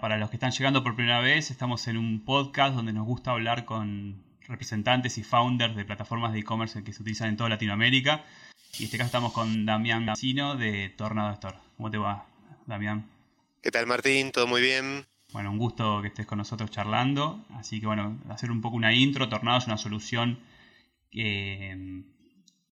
Para los que están llegando por primera vez, estamos en un podcast donde nos gusta hablar con representantes y founders de plataformas de e-commerce que se utilizan en toda Latinoamérica. Y en este caso estamos con Damián Gacino de Tornado Store. ¿Cómo te va, Damián? ¿Qué tal, Martín? ¿Todo muy bien? Bueno, un gusto que estés con nosotros charlando. Así que, bueno, hacer un poco una intro. Tornado es una solución que mm,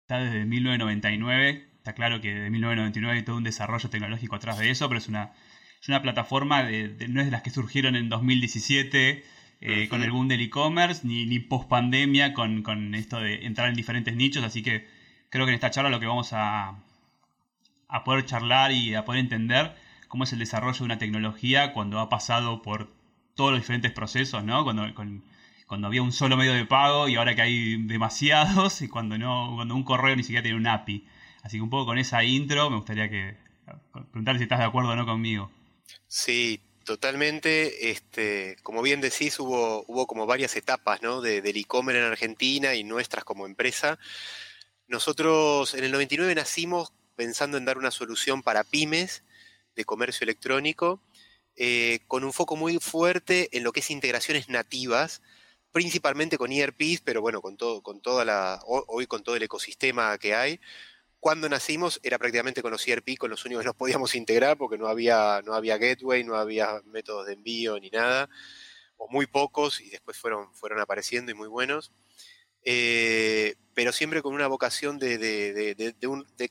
está desde 1999. Está claro que de 1999 hay todo un desarrollo tecnológico atrás de eso, pero es una es una plataforma, de, no es de las que surgieron en 2017 eh, con el boom del e-commerce, ni, ni post pandemia con, con, esto de entrar en diferentes nichos, así que creo que en esta charla lo que vamos a, a poder charlar y a poder entender cómo es el desarrollo de una tecnología cuando ha pasado por todos los diferentes procesos, ¿no? Cuando, cuando había un solo medio de pago y ahora que hay demasiados y cuando no cuando un correo ni siquiera tiene un API. Así que un poco con esa intro me gustaría que preguntar si estás de acuerdo o no conmigo. Sí, totalmente. Este, como bien decís, hubo, hubo como varias etapas ¿no? de, del e-commerce en Argentina y nuestras como empresa. Nosotros en el 99 nacimos pensando en dar una solución para pymes de comercio electrónico, eh, con un foco muy fuerte en lo que es integraciones nativas, principalmente con ERPs, pero bueno, con todo, con toda la, hoy con todo el ecosistema que hay cuando nacimos era prácticamente con los ERP, con los únicos que nos podíamos integrar porque no había, no había gateway, no había métodos de envío ni nada, o muy pocos, y después fueron, fueron apareciendo y muy buenos. Eh, pero siempre con una vocación de,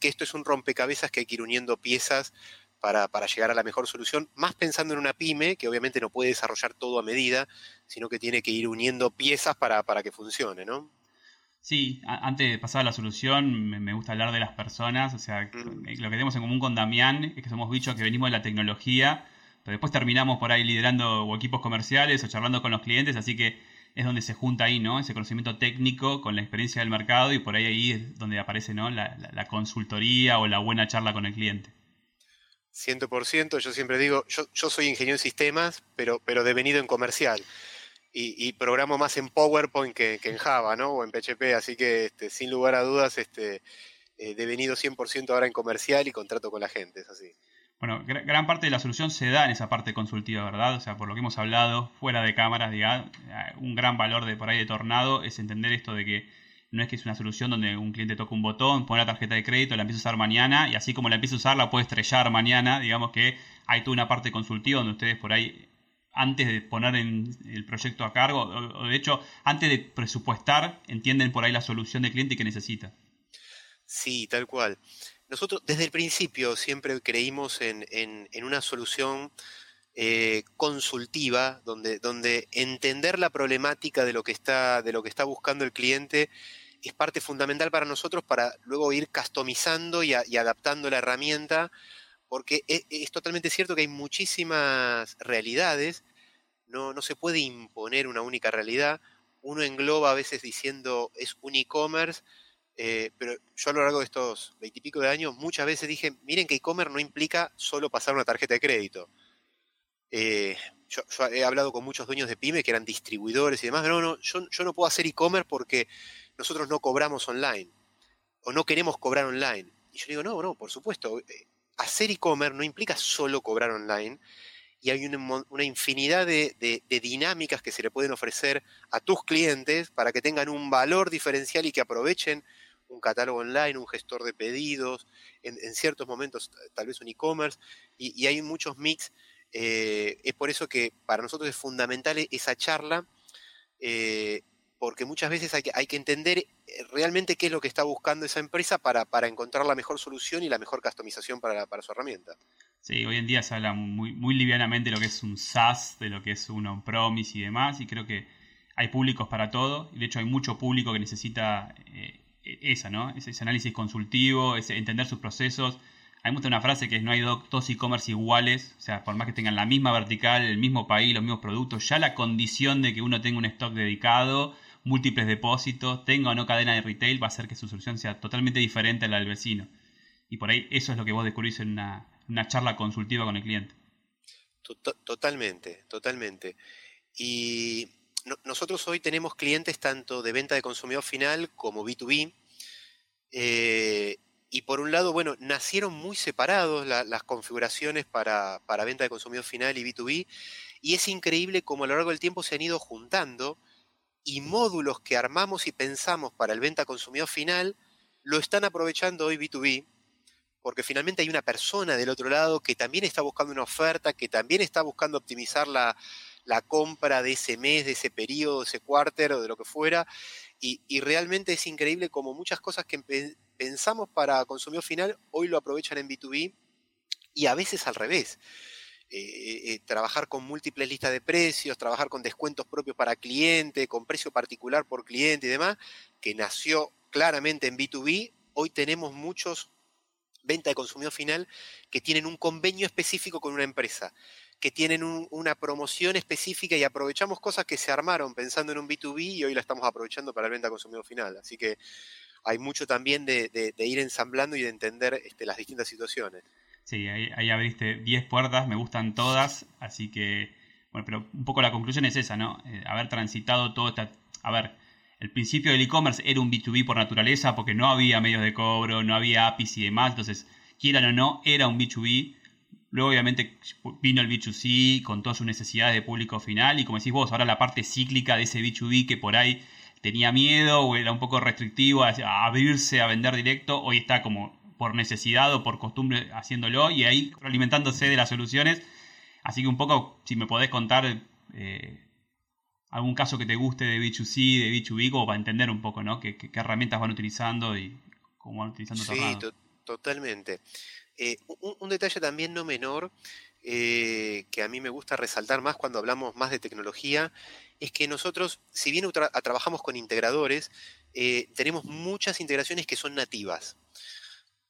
que esto es un rompecabezas que hay que ir uniendo piezas para, llegar a la mejor solución, más pensando en una pyme que obviamente no puede desarrollar todo a medida, sino que tiene que ir uniendo piezas para, para que funcione, ¿no? Sí, antes de pasar a la solución, me, gusta hablar de las personas. O sea, mm. lo que tenemos en común con Damián es que somos bichos que venimos de la tecnología, pero después terminamos por ahí liderando equipos comerciales o charlando con los clientes, así que es donde se junta ahí, ¿no? Ese conocimiento técnico con la experiencia del mercado y por ahí ahí es donde aparece, ¿no? La, consultoría o la buena charla con el cliente. 100%, yo siempre digo, yo, yo soy ingeniero en sistemas, pero, pero devenido en comercial y, programo más en PowerPoint que, en Java, ¿no? O en PHP, así que este, sin lugar a dudas, este, eh, devenido 100% ahora en comercial y contrato con la gente, es así. Bueno, gran parte de la solución se da en esa parte consultiva, ¿verdad? O sea, por lo que hemos hablado, fuera de cámaras, digamos, un gran valor de por ahí de Tornado es entender esto de que no es que es una solución donde un cliente toca un botón, pone la tarjeta de crédito, la empieza a usar mañana y así como la empieza a usar la puede estrellar mañana, digamos que hay toda una parte consultiva donde ustedes por ahí antes de poner en el proyecto a cargo, o, de hecho, antes de presupuestar, entienden por ahí la solución del cliente que necesita. Sí, tal cual. Nosotros desde el principio siempre creímos en, una solución eh, consultiva, donde, donde entender la problemática de lo, que está, de lo que está buscando el cliente es parte fundamental para nosotros para luego ir customizando y adaptando la herramienta porque e, es, totalmente cierto que hay muchísimas realidades, no, no se puede imponer una única realidad, uno engloba a veces diciendo es un e-commerce, eh, pero yo a lo largo de estos veintipico de años muchas veces dije, miren que e-commerce no implica solo pasar una tarjeta de crédito. Eh, yo, he hablado con muchos dueños de pyme que eran distribuidores y demás, no, no, yo, yo no puedo hacer e-commerce porque nosotros no cobramos online o no queremos cobrar online. Y yo digo, no, no, por supuesto, eh, hacer e-commerce no implica solo cobrar online y hay una, infinidad de, dinámicas que se le pueden ofrecer a tus clientes para que tengan un valor diferencial y que aprovechen un catálogo online, un gestor de pedidos, en, ciertos momentos tal vez un e-commerce, y, hay muchos mix. Eh, es por eso que para nosotros es fundamental esa charla, eh, porque muchas veces hay que, hay que entender eh, realmente qué es lo que está buscando esa empresa para, encontrar la mejor solución y la mejor customización para, su herramienta. Sí, hoy en día se habla muy, muy livianamente de lo que es un SaaS, de lo que es un on-promise y demás, y creo que hay públicos para todo, y de hecho hay mucho público que necesita eh, e, esa, ¿no? Ese, análisis consultivo, ese, entender sus procesos. Hay mucha una frase que es no hay dos e-commerce iguales, o sea, por más que tengan la misma vertical, el mismo país, los mismos productos, ya la condición de que uno tenga un stock dedicado múltiples depósitos, tenga o no cadena de retail, va a hacer que su solución sea totalmente diferente a la del vecino. Y por ahí eso es lo que vos descubrís en una, charla consultiva con el cliente. Totalmente, totalmente. Y nosotros hoy tenemos clientes tanto de venta de consumidor final como B2B. Eh, y por un lado, bueno, nacieron muy separados las configuraciones para, para, venta de consumidor final y B2B. Y es increíble cómo a lo largo del tiempo se han ido juntando y módulos que armamos y pensamos para el venta consumidor final lo están aprovechando hoy B2B porque finalmente hay una persona del otro lado que también está buscando una oferta, que también está buscando optimizar la, compra de ese mes, de ese periodo, de ese cuarter o de lo que fuera. Y, realmente es increíble como muchas cosas que pensamos para consumidor final hoy lo aprovechan en B2B y a veces al revés. Eh, eh, trabajar con múltiples listas de precios, trabajar con descuentos propios para cliente, con precio particular por cliente y demás, que nació claramente en B2B, hoy tenemos muchos venta de consumidor final que tienen un convenio específico con una empresa, que tienen una promoción específica y aprovechamos cosas que se armaron pensando en un B2B y hoy la estamos aprovechando para la venta de consumidor final. Así que hay mucho también de, ir ensamblando y de entender este, las distintas situaciones. Sí, ahí, abriste 10 puertas, me gustan todas, así que, bueno, pero un poco la conclusión es esa, ¿no? Eh, haber transitado todo esta... A ver, el principio del e-commerce era un B2B por naturaleza porque no había medios de cobro, no había APIs y demás, entonces, quieran o no, era un B2B. Luego, obviamente, vino el B2C con todas sus necesidades de público final y como decís vos, ahora la parte cíclica de ese B2B que por ahí tenía miedo o era un poco restrictivo a, abrirse a vender directo, hoy está como por necesidad o por costumbre haciéndolo y ahí alimentándose de las soluciones. Así que un poco, si me podés contar eh, algún caso que te guste de B2C, de B2B, como para entender un poco, ¿no? ¿Qué, herramientas van utilizando y cómo van utilizando Sí, totalmente. Eh, un, detalle también no menor eh, que a mí me gusta resaltar más cuando hablamos más de tecnología es que nosotros, si bien trabajamos con integradores, tenemos muchas integraciones que son nativas.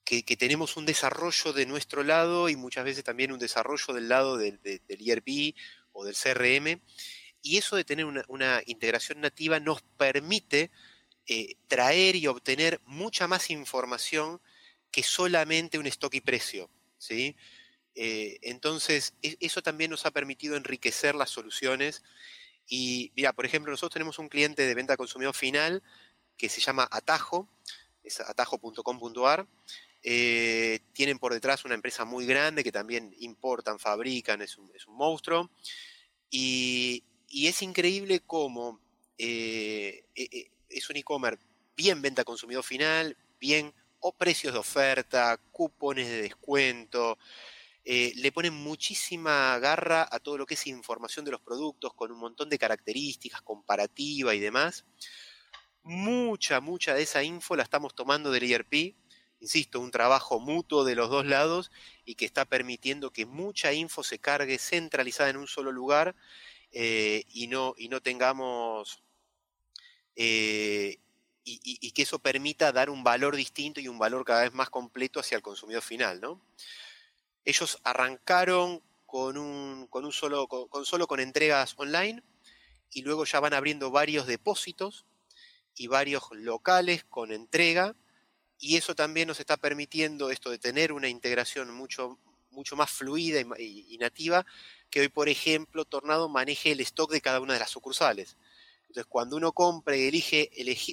Que, tenemos un desarrollo de nuestro lado y muchas veces también un desarrollo del lado del, del ERP o del CRM y eso de tener una, integración nativa nos permite eh, traer y obtener mucha más información que solamente un stock y precio. ¿sí? Eh, entonces, e, eso también nos ha permitido enriquecer las soluciones. Y mira, por ejemplo, nosotros tenemos un cliente de venta consumidor final que se llama Atajo, es atajo.com.ar. Eh, tienen por detrás una empresa muy grande que también importan, fabrican, es un, monstruo. Y, es increíble cómo eh, eh, eh, es un e-commerce bien venta consumidor final, bien o precios de oferta, cupones de descuento. le ponen muchísima garra a todo lo que es información de los productos con un montón de características, comparativa y demás. Mucha, mucha de esa info la estamos tomando del ERP. Insisto, un trabajo mutuo de los dos lados y que está permitiendo que mucha info se cargue centralizada en un solo lugar eh, y, no, y no tengamos... Eh, y, que eso permita dar un valor distinto y un valor cada vez más completo hacia el consumidor final, ¿no? Ellos arrancaron con un, con un solo, con, solo con entregas online y luego ya van abriendo varios depósitos y varios locales con entrega y eso también nos está permitiendo esto de tener una integración mucho, mucho más fluida y, nativa que hoy, por ejemplo, Tornado maneje el stock de cada una de las sucursales. Entonces, cuando uno compra y elige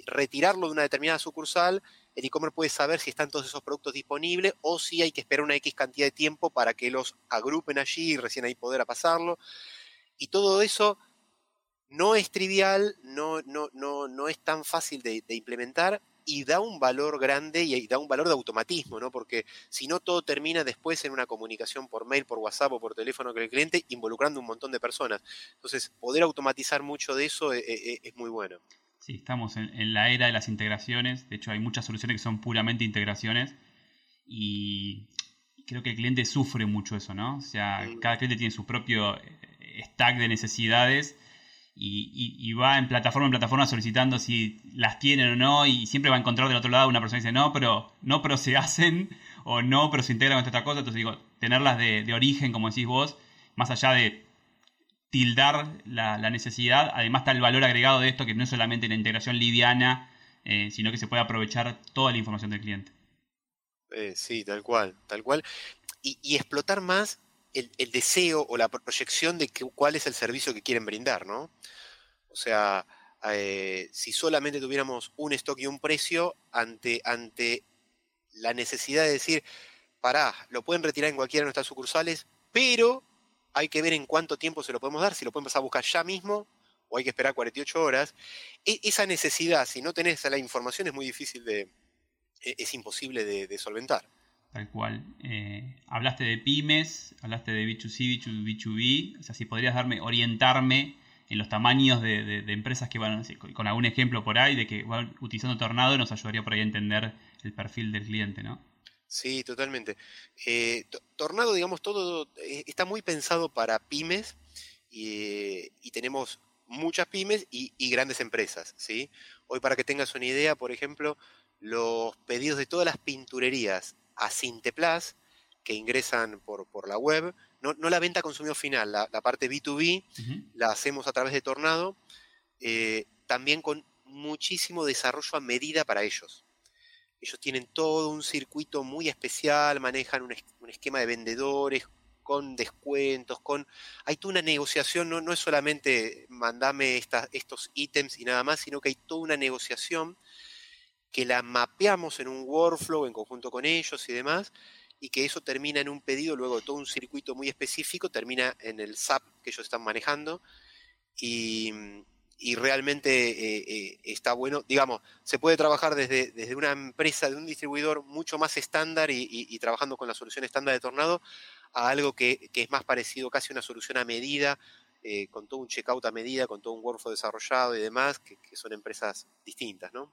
retirarlo de una determinada sucursal, el e-commerce puede saber si están todos esos productos disponibles o si hay que esperar una X cantidad de tiempo para que los agrupen allí y recién ahí poder pasarlo. Y todo eso no es trivial, no, no, no, no es tan fácil de implementar y da un valor grande y da un valor de automatismo, ¿no? Porque si no todo termina después en una comunicación por mail, por WhatsApp o por teléfono con el cliente, involucrando un montón de personas. Entonces, poder automatizar mucho de eso eh, eh, es, muy bueno. Sí, estamos en, la era de las integraciones. De hecho, hay muchas soluciones que son puramente integraciones. Y creo que el cliente sufre mucho eso, ¿no? O sea, mm. cada cliente tiene su propio eh, stack de necesidades y, va en plataforma en plataforma solicitando si las tienen o no y siempre va a encontrar del otro lado una persona que dice no, pero no, pero se hacen o no, pero se integran con esta cosa. Entonces digo, tenerlas de, origen, como decís vos, más allá de tildar la, necesidad. Además está el valor agregado de esto, que no es solamente la integración liviana, eh, sino que se puede aprovechar toda la información del cliente. Eh, sí, tal cual, tal cual. Y, explotar más el, deseo o la proyección de cuál es el servicio que quieren brindar, ¿no? O sea, eh, si solamente tuviéramos un stock y un precio ante, ante la necesidad de decir, pará, lo pueden retirar en cualquiera de nuestras sucursales, pero hay que ver en cuánto tiempo se lo podemos dar, si lo pueden a buscar ya mismo o hay que esperar 48 horas. E, esa necesidad, si no tenés la información, es muy difícil de, e, es imposible de, solventar. Tal cual. Eh, hablaste de pymes, hablaste de B2C, B2B, o sea, si podrías darme, orientarme en los tamaños de, empresas que van, con algún ejemplo por ahí, de que van utilizando Tornado, nos ayudaría por ahí a entender el perfil del cliente, ¿no? Sí, totalmente. Eh, Tornado, digamos, todo eh, está muy pensado para pymes y, tenemos muchas pymes y, grandes empresas, ¿sí? Hoy para que tengas una idea, por ejemplo, los pedidos de todas las pinturerías a Cinteplas que ingresan por, por la web, no, la venta consumidor final, la, parte B2B, la hacemos a través de Tornado, eh, también con muchísimo desarrollo a medida para ellos. Ellos tienen todo un circuito muy especial, manejan un, esquema de vendedores con descuentos, con... Hay toda una negociación, no, no es solamente mandame estos ítems y nada más, sino que hay toda una negociación que la mapeamos en un workflow en conjunto con ellos y demás, y que eso termina en un pedido, luego de todo un circuito muy específico, termina en el SAP que ellos están manejando, y, y realmente eh, eh, está bueno. Digamos, se puede trabajar desde, desde, una empresa, de un distribuidor mucho más estándar y, trabajando con la solución estándar de Tornado a algo que, es más parecido casi a una solución a medida, eh, con todo un checkout a medida, con todo un workflow desarrollado y demás, que, son empresas distintas, ¿no?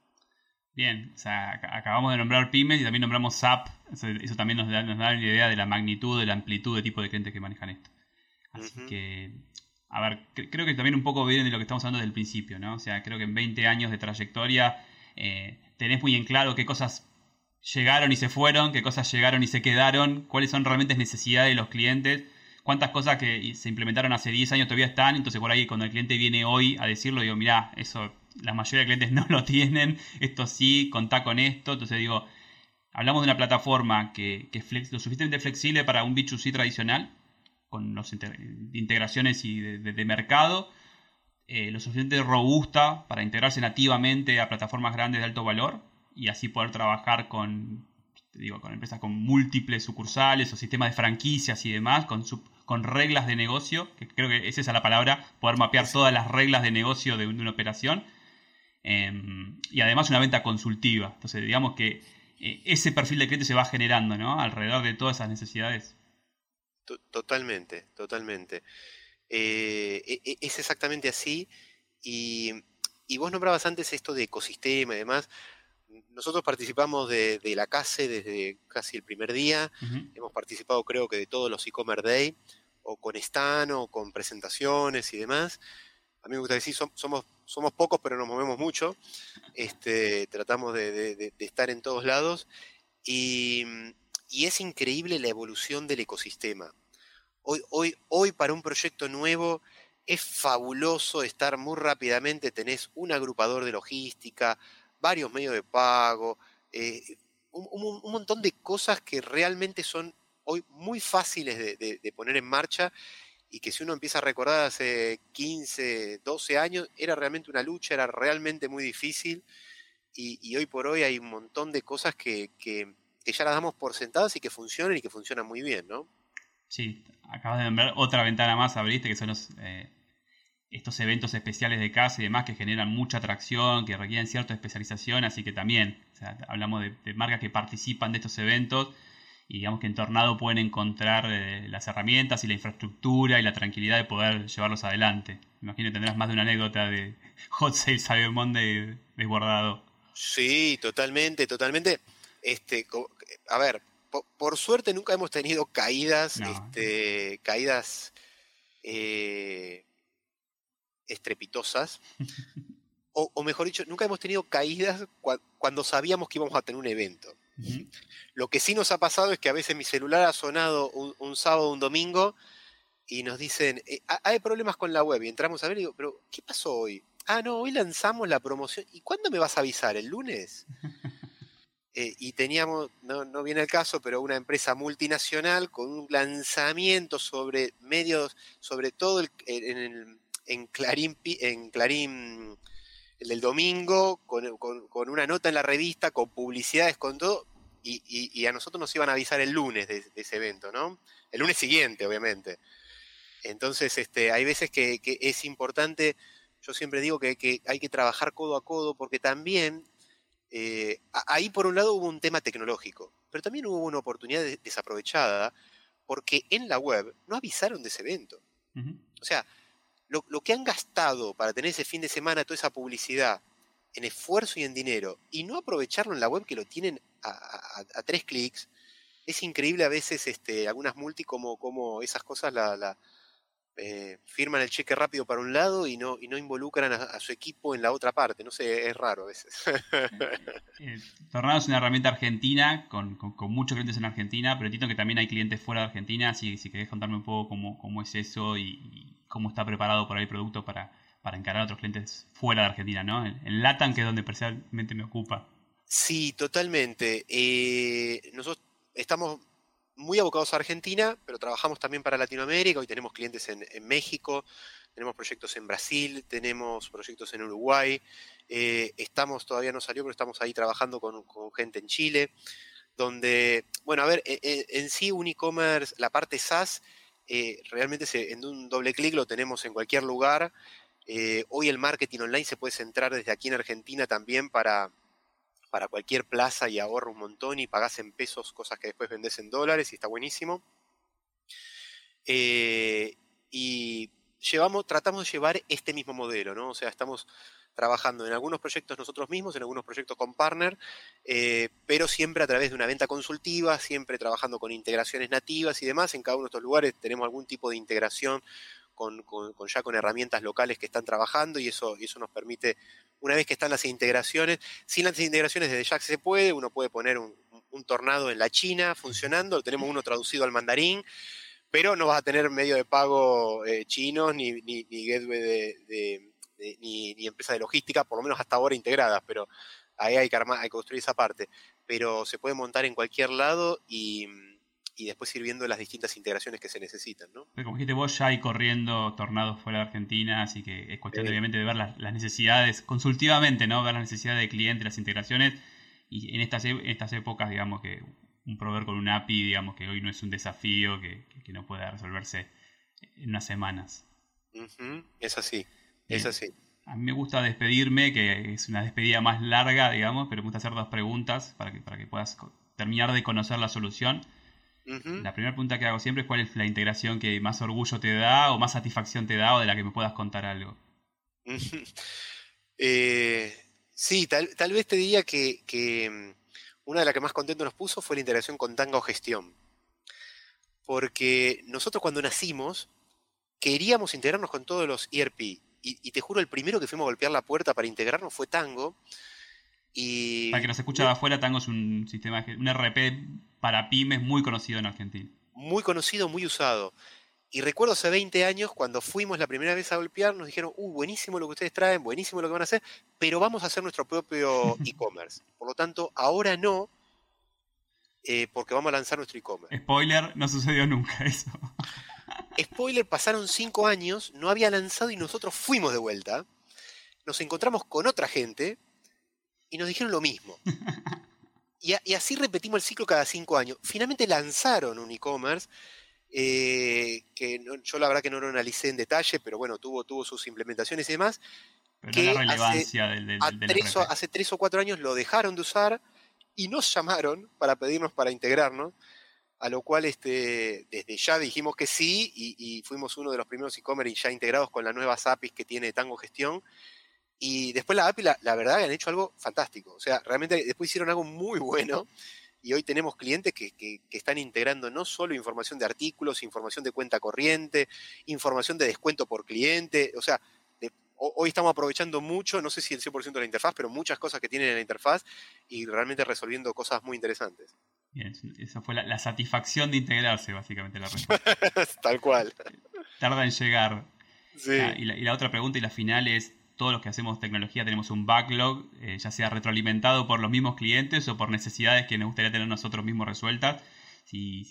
Bien, o sea, acabamos de nombrar pymes y también nombramos SAP, eso, también nos da, nos da una idea de la magnitud, de la amplitud de tipo de clientes que manejan esto. Así que a ver, creo que también un poco viene de lo que estamos hablando desde el principio, ¿no? O sea, creo que en 20 años de trayectoria eh, tenés muy en claro qué cosas llegaron y se fueron, qué cosas llegaron y se quedaron, cuáles son realmente necesidades de los clientes, cuántas cosas que se implementaron hace 10 años todavía están, entonces por ahí cuando el cliente viene hoy a decirlo, digo, mira, eso la mayoría de clientes no lo tienen, esto sí, contá con esto, entonces digo, hablamos de una plataforma que, que es lo suficientemente flexible para un B2C tradicional, con las integraciones y de, mercado, eh, lo suficientemente robusta para integrarse nativamente a plataformas grandes de alto valor y así poder trabajar con, digo, con empresas con múltiples sucursales o sistemas de franquicias y demás, con, con reglas de negocio, que creo que esa es la palabra, poder mapear todas las reglas de negocio de, una operación. Em, y además una venta consultiva. Entonces, digamos que eh, ese perfil de cliente se va generando ¿no? alrededor de todas esas necesidades. Totalmente, totalmente. Eh, e, e, es exactamente así. Y, vos nombrabas antes esto de ecosistema y demás. Nosotros participamos de, la CASE desde casi el primer día. Hemos participado, creo que, de todos los e-commerce day, o con stand, o con presentaciones y demás. A mí me gusta decir, somos, somos pocos, pero nos movemos mucho. Este, tratamos de estar en todos lados. Y, es increíble la evolución del ecosistema. Hoy para un proyecto nuevo es fabuloso estar muy rápidamente, tenés un agrupador de logística, varios medios de pago, eh, un, montón de cosas que realmente son hoy muy fáciles de, poner en marcha y que si uno empieza a recordar hace 15, 12 años, era realmente una lucha, era realmente muy difícil y, hoy por hoy hay un montón de cosas que, que ya las damos por sentadas y que funcionan y que funcionan muy bien, ¿no? Sí, acabas de ver otra ventana más, abriste, que son los, eh, estos eventos especiales de casa y demás que generan mucha atracción, que requieren cierta especialización, así que también hablamos de, marcas que participan de estos eventos y digamos que en Tornado pueden encontrar eh, las herramientas y la infraestructura y la tranquilidad de poder llevarlos adelante. Me imagino que tendrás más de una anécdota de Hot Sale Cyber Monday desbordado. Sí, totalmente, totalmente. Este, a ver, por, suerte nunca hemos tenido caídas, este, caídas eh, estrepitosas. o, mejor dicho, nunca hemos tenido caídas cuando sabíamos que íbamos a tener un evento. Lo que sí nos ha pasado es que a veces mi celular ha sonado un, sábado o un domingo y nos dicen, eh, hay problemas con la web. Y entramos a ver y digo, pero ¿qué pasó hoy? Ah, no, hoy lanzamos la promoción. ¿Y cuándo me vas a avisar? ¿El lunes? Eh, y teníamos, no, no, viene el caso, pero una empresa multinacional con un lanzamiento sobre medios, sobre todo en, en, Clarín, en Clarín el del domingo, con, con, una nota en la revista, con publicidades, con todo, y, y, a nosotros nos iban a avisar el lunes de, ese evento, ¿no? El lunes siguiente, obviamente. Entonces, este, hay veces que, que es importante, yo siempre digo que, que, hay que trabajar codo a codo, porque también eh, ahí por un lado hubo un tema tecnológico, pero también hubo una oportunidad desaprovechada porque en la web no avisaron de ese evento. O sea, lo, que han gastado para tener ese fin de semana toda esa publicidad en esfuerzo y en dinero y no aprovecharlo en la web que lo tienen a, tres clics, es increíble a veces este, algunas multi como, como esas cosas la, eh, firman el cheque rápido para un lado y no, y no involucran a, su equipo en la otra parte. No sé, es raro a veces. eh, Tornado es una herramienta argentina, con, muchos clientes en Argentina, pero entiendo que también hay clientes fuera de Argentina, así si querés contarme un poco cómo, es eso y, cómo está preparado por ahí el producto para, para encarar a otros clientes fuera de Argentina, ¿no? En, LATAM, que es donde personalmente me ocupa. Sí, totalmente. Eh, nosotros estamos muy abocados a Argentina, pero trabajamos también para Latinoamérica. Hoy tenemos clientes en, México, tenemos proyectos en Brasil, tenemos proyectos en Uruguay. Eh, estamos, todavía no salió, pero estamos ahí trabajando con, gente en Chile. Donde, bueno, a ver, e, e, en, sí un e-commerce, la parte SaaS, eh, realmente en un doble clic lo tenemos en cualquier lugar. Eh, hoy el marketing online se puede centrar desde aquí en Argentina también para, para cualquier plaza y ahorra un montón y pagás en pesos cosas que después vendés en dólares y está buenísimo. Eh, y llevamos, tratamos de llevar este mismo modelo, ¿no? O sea, estamos trabajando en algunos proyectos nosotros mismos, en algunos proyectos con partner, eh, pero siempre a través de una venta consultiva, siempre trabajando con integraciones nativas y demás. En cada uno de estos lugares tenemos algún tipo de integración con, ya con herramientas locales que están trabajando y eso, eso nos permite una vez que están las integraciones, sin las integraciones desde ya se puede, uno puede poner un, tornado en la China funcionando, tenemos uno traducido al mandarín, pero no vas a tener medio de pago eh, chinos ni, gateway de, ni, ni, empresa de logística, por lo menos hasta ahora integradas, pero ahí hay que, hay que construir esa parte. Pero se puede montar en cualquier lado y y después ir viendo las distintas integraciones que se necesitan, ¿no? como dijiste vos, ya hay corriendo tornados fuera de Argentina, así que es cuestión obviamente de ver las, necesidades, consultivamente, ¿no? Ver las necesidades del cliente, las integraciones, y en estas, e, estas épocas, digamos que un proveedor con un API, digamos que hoy no es un desafío que, no pueda resolverse en unas semanas. Es así, es así. A mí me gusta despedirme, que es una despedida más larga, digamos, pero me gusta hacer dos preguntas para que, para que puedas terminar de conocer la solución. La primera pregunta que hago siempre es cuál es la integración que más orgullo te da o más satisfacción te da o de la que me puedas contar algo. Eh, sí, tal, vez te diría que, mm, una de las que más contento nos puso fue la integración con Tango Gestión. Porque nosotros cuando nacimos queríamos integrarnos con todos los ERP. Y, te juro, el primero que fuimos a golpear la puerta para integrarnos fue Tango. Y, para que nos escucha de afuera, Tango es un sistema, un RP para pymes muy conocido en Argentina. Muy conocido, muy usado. Y recuerdo hace 20 años, cuando fuimos la primera vez a golpear, nos dijeron, uh, buenísimo lo que ustedes traen, buenísimo lo que van a hacer, pero vamos a hacer nuestro propio e-commerce. Por lo tanto, ahora no, eh, porque vamos a lanzar nuestro e-commerce. Spoiler, no sucedió nunca eso. Spoiler, pasaron 5 años, no había lanzado y nosotros fuimos de vuelta. Nos encontramos con otra gente y nos dijeron lo mismo. Y, así repetimos el ciclo cada cinco años. Finalmente lanzaron un e-commerce eh, que yo la verdad que no lo analicé en detalle, pero bueno, tuvo, tuvo sus implementaciones y demás. que la relevancia hace, del, tres o, hace tres o cuatro años lo dejaron de usar y nos llamaron para pedirnos para integrarnos, a lo cual este, desde ya dijimos que sí y, y fuimos uno de los primeros e-commerce ya integrados con las nuevas APIs que tiene Tango Gestión y después la API, la, verdad, han hecho algo fantástico. O sea, realmente después hicieron algo muy bueno. Y hoy tenemos clientes que, que, están integrando no solo información de artículos, información de cuenta corriente, información de descuento por cliente. O sea, hoy estamos aprovechando mucho, no sé si el 100% de la interfaz, pero muchas cosas que tienen en la interfaz y realmente resolviendo cosas muy interesantes. Bien, esa fue la, satisfacción de integrarse, básicamente, la respuesta. Tal cual. tarda en llegar. Ah, y, la, otra pregunta y la final es, todos los que hacemos tecnología tenemos un backlog, eh, ya sea retroalimentado por los mismos clientes o por necesidades que nos gustaría tener nosotros mismos resueltas. Si,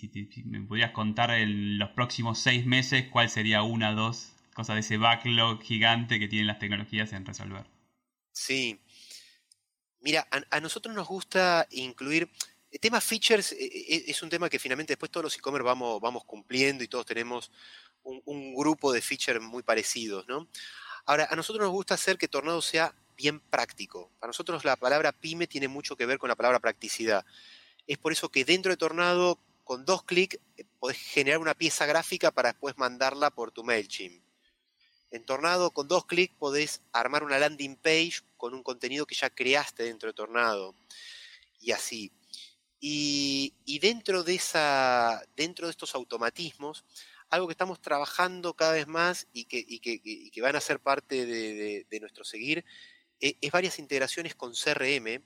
me pudieras contar en los próximos seis meses cuál sería una o dos cosas de ese backlog gigante que tienen las tecnologías en resolver. Sí. Mira, a, nosotros nos gusta incluir... El tema features eh, eh, es un tema que finalmente después todos los e-commerce vamos, vamos cumpliendo y todos tenemos un, grupo de features muy parecidos, ¿no? Ahora, a nosotros nos gusta hacer que Tornado sea bien práctico. Para nosotros la palabra pyme tiene mucho que ver con la palabra practicidad. Es por eso que dentro de Tornado, con dos clics, eh, podés generar una pieza gráfica para después mandarla por tu MailChimp. En Tornado, con dos clics, podés armar una landing page con un contenido que ya creaste dentro de Tornado. Y así. Y, dentro, de esa, dentro de estos automatismos, algo que estamos trabajando cada vez más y que, van a ser parte de, nuestro seguir, e, es, varias integraciones con CRM,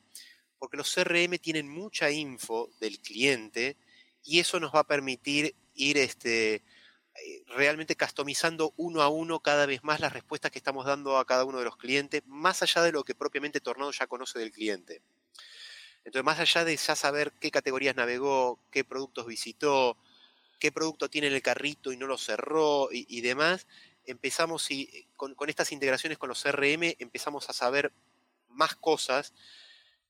porque los CRM tienen mucha info del cliente y eso nos va a permitir ir este, eh, realmente customizando uno a uno cada vez más las respuestas que estamos dando a cada uno de los clientes, más allá de lo que propiamente Tornado ya conoce del cliente. Entonces, más allá de ya saber qué categorías navegó, qué productos visitó, qué producto tiene en el carrito y no lo cerró y, demás, empezamos y, con, estas integraciones con los CRM, empezamos a saber más cosas,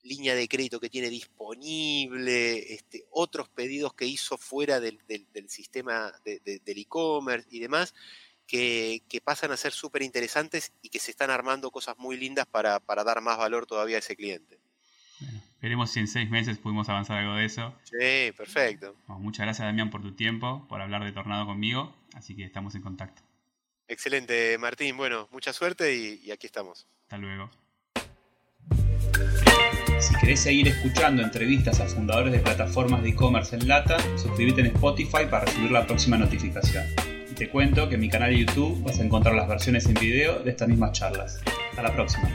línea de crédito que tiene disponible, este, otros pedidos que hizo fuera del, sistema del e-commerce y demás, que, pasan a ser súper interesantes y que se están armando cosas muy lindas para dar más valor todavía a ese cliente. Veremos si en seis meses pudimos avanzar algo de eso. Sí, perfecto. muchas gracias, Damián, por tu tiempo, por hablar de Tornado conmigo. Así que estamos en contacto. Excelente, Martín. Bueno, mucha suerte y, aquí estamos. Hasta luego. Si querés seguir escuchando entrevistas a fundadores de plataformas de e-commerce en Lata, suscríbete en Spotify para recibir la próxima notificación. Y te cuento que en mi canal de YouTube vas a encontrar las versiones en video de estas mismas charlas. Hasta la próxima.